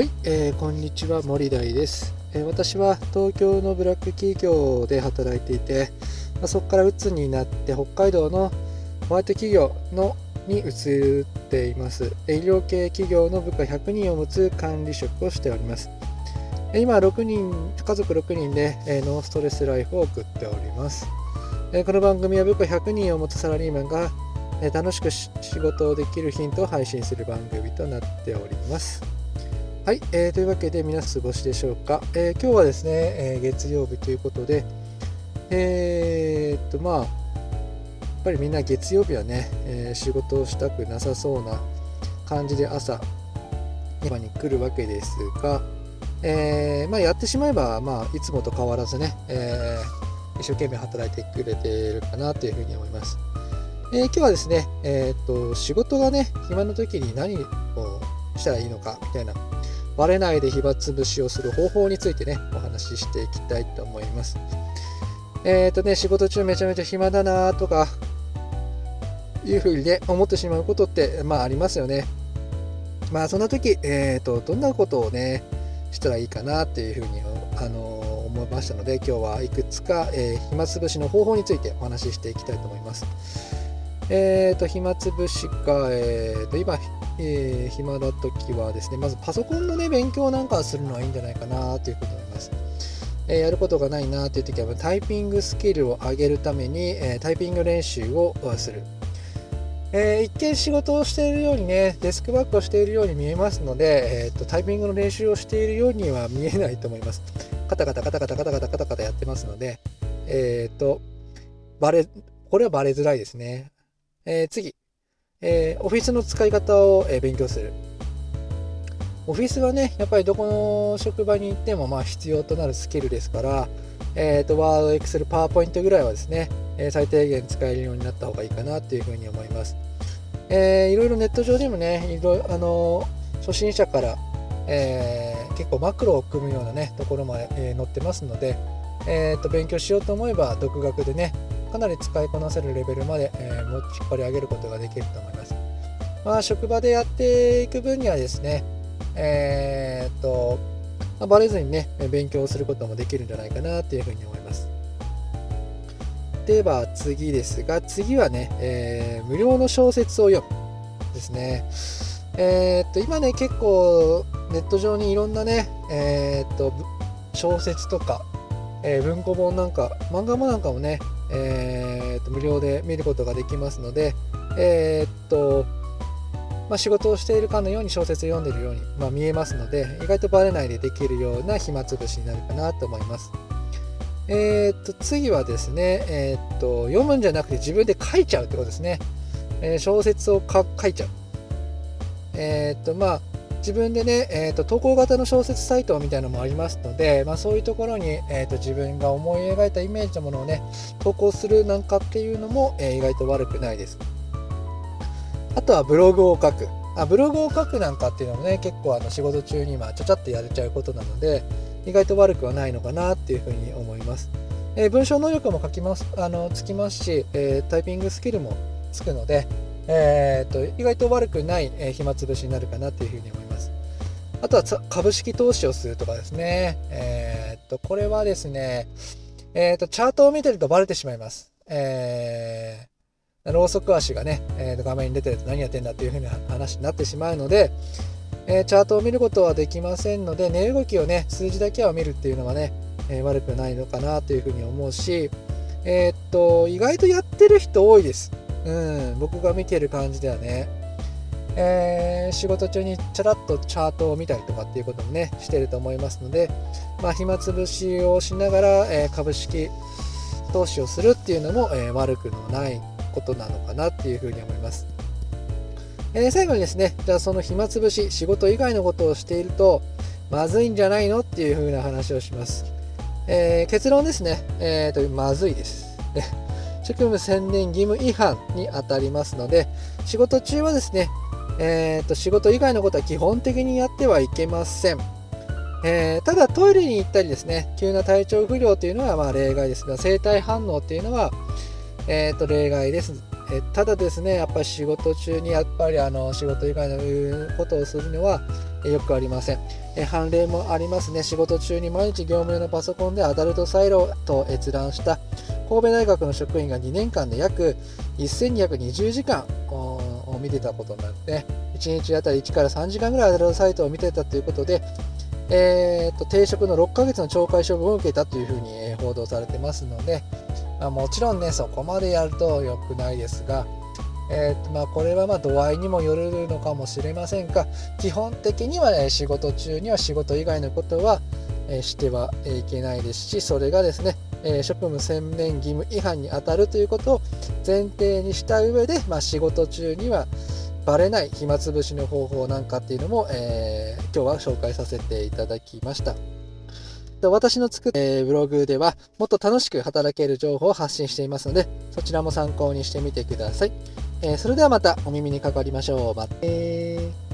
はい、えー、こんにちは森大です、えー、私は東京のブラック企業で働いていて、まあ、そこからうつになって北海道のホワイト企業のに移っています。医療系企業の部下100人を持つ管理職をしております。今6人家族6人でえノーストレスライフを送っております。えこの番組は部下100人を持つサラリーマンがえ楽しく仕事をできるヒントを配信する番組となっております。はい、えー、というわけで皆さん過ごしでしょうか、えー、今日はですね、えー、月曜日ということで、えー、っとまあ、やっぱりみんな月曜日はね、え仕事をしたくなさそうな感じで朝、今に来るわけですが、えまあ、やってしまえば、まあ、いつもと変わらずね、え一生懸命働いてくれているかなというふうに思います。え今日はですね、えっと仕事がね、暇の時に何をしたらいいのかみたいな割れないで暇つぶしをする方法についてね、お話ししていきたいと思います。えっ、ー、とね、仕事中めちゃめちゃ暇だなとか、いうふうにね、思ってしまうことって、まあありますよね。まあそんな時、え、ー、と、どんなことをね、したらいいかなっていうふうに、あの思いましたので、今日はいくつか、えー、暇つぶしの方法についてお話ししていきたいと思います。えっ、ー、と、暇つぶしか、えっ、ー、と、今、えー、暇な時はですね、まずパソコンのね、勉強なんかするのはいいんじゃないかなというふうに思います。えー、やることがないなという時は、タイピングスキルを上げるために、えー、タイピング練習をする。えー、一見仕事をしているようにね、デスクワークをしているように見えますので、えーと、タイピングの練習をしているようには見えないと思います。カタカタカタカタカタカタカタカタやってますので、えっ、ー、と、バレ、これはバレづらいですね。えー、次、えー、オフィスの使い方を、え、勉強する。オフィスはね、やっぱりどこの職場に行ってもまあ必要となるスキルですから、えっ、ー、と、ワード、エクセル、パワーポイントぐらいはですね、え、最低限使えるようになった方がいいかなというふうに思います。えー、いろいろネット上でもね、いろあの初心者から、えー、結構マクロを組むようなね、ところまで、えー、載ってますので、えーと勉強しようと思えば独学でね、かなり使いこなせるレベルまで、えー、も引っ張り上げることができると思います。まあ、職場でやっていく分にはですね、えー、っと、まあ、バレずにね、勉強することもできるんじゃないかなというふうに思います。では次ですが、次はね、えー、無料の小説を読むですね。えー、っと、今ね、結構ネット上にいろんなね、えー、っと、小説とか、え文庫本なんか、漫画もなんかもね、えー、と無料で見ることができますので、えー、っと、まあ、仕事をしているかのように小説を読んでいるように、まあ、見えますので、意外とバレないでできるような暇つぶしになるかなと思います。えー、っと、次はですね、えー、っと、読むんじゃなくて自分で書いちゃうってことですね。えー、小説を書いちゃう。えっと、まあ、自分でね、えーと、投稿型の小説サイトみたいなのもありますので、まあ、そういうところに、えーと、自分が思い描いたイメージのものをね投稿するなんかっていうのも、えー、意外と悪くないです。あとはブログを書く。あブログを書くなんかっていうのもね結構あの仕事中に今ちゃちゃっとやれちゃうことなので意外と悪くはないのかなっていうふうに思います、えー、文章能力も書きますあのつきますし、えー、タイピングスキルもつくので、えーと、意外と悪くない、え、暇つぶしになるかなっていうふうに思います。あとは株式投資をするとかですね。えー、っと、これはですね、えー、っと、チャートを見てるとバレてしまいます。えー、ローソク足がね、えー、画面に出てると何やってんだっていう風な話になってしまうので、えー、チャートを見ることはできませんので、値動きをね、数字だけは見るっていうのはね、えー、悪くないのかなというふうに思うし、えー、っと、意外とやってる人多いです。うん、僕が見てる感じではね。えー、仕事中にちゃらっとチャートを見たりとかっていうこともねしてると思いますので、まあ、暇つぶしをしながら、えー、株式投資をするっていうのも、えー、悪くのないことなのかなっていうふうに思います。え、最後にですね、じゃあその暇つぶし、仕事以外のことをしていると、まずいんじゃないのっていうふうな話をします。え、結論ですね、えーと、まずいです。職務専念義務違反にあたりますので、仕事中はですね、えーと、仕事以外のことは基本的にやってはいけません。えー、ただトイレに行ったりですね、急な体調不良というのはま例外ですが、生体反応っていうのは、えー、と例外です。え、ただですね、やっぱり仕事中にやっぱりあの仕事以外のことをするのは、よくありません。え判例もありますね。仕事中に毎日業務用のパソコンでアダルトサイロと閲覧した神戸大学の職員が2年間で約1220時間見てたことになって、1日あたり1から3時間ぐらいアダルトサイトを見てたということで、えー、と停職の6ヶ月の懲戒処分を受けたというふうに報道されてますので、まあ、もちろんね、そこまでやると良くないですが、えーとまあ、これはま度合いにもよるのかもしれませんが基本的には、ね、仕事中には仕事以外のことは、えしてはいけないですしそれがですね、え職務専念義務違反に当たるということを前提にした上で、まあ、仕事中にはバレない暇つぶしの方法なんかっていうのも、えー、今日は紹介させていただきました。私の作った、ブログではもっと楽しく働ける情報を発信していますのでそちらも参考にしてみてください。えー、それではまたお耳にかかりましょう。またね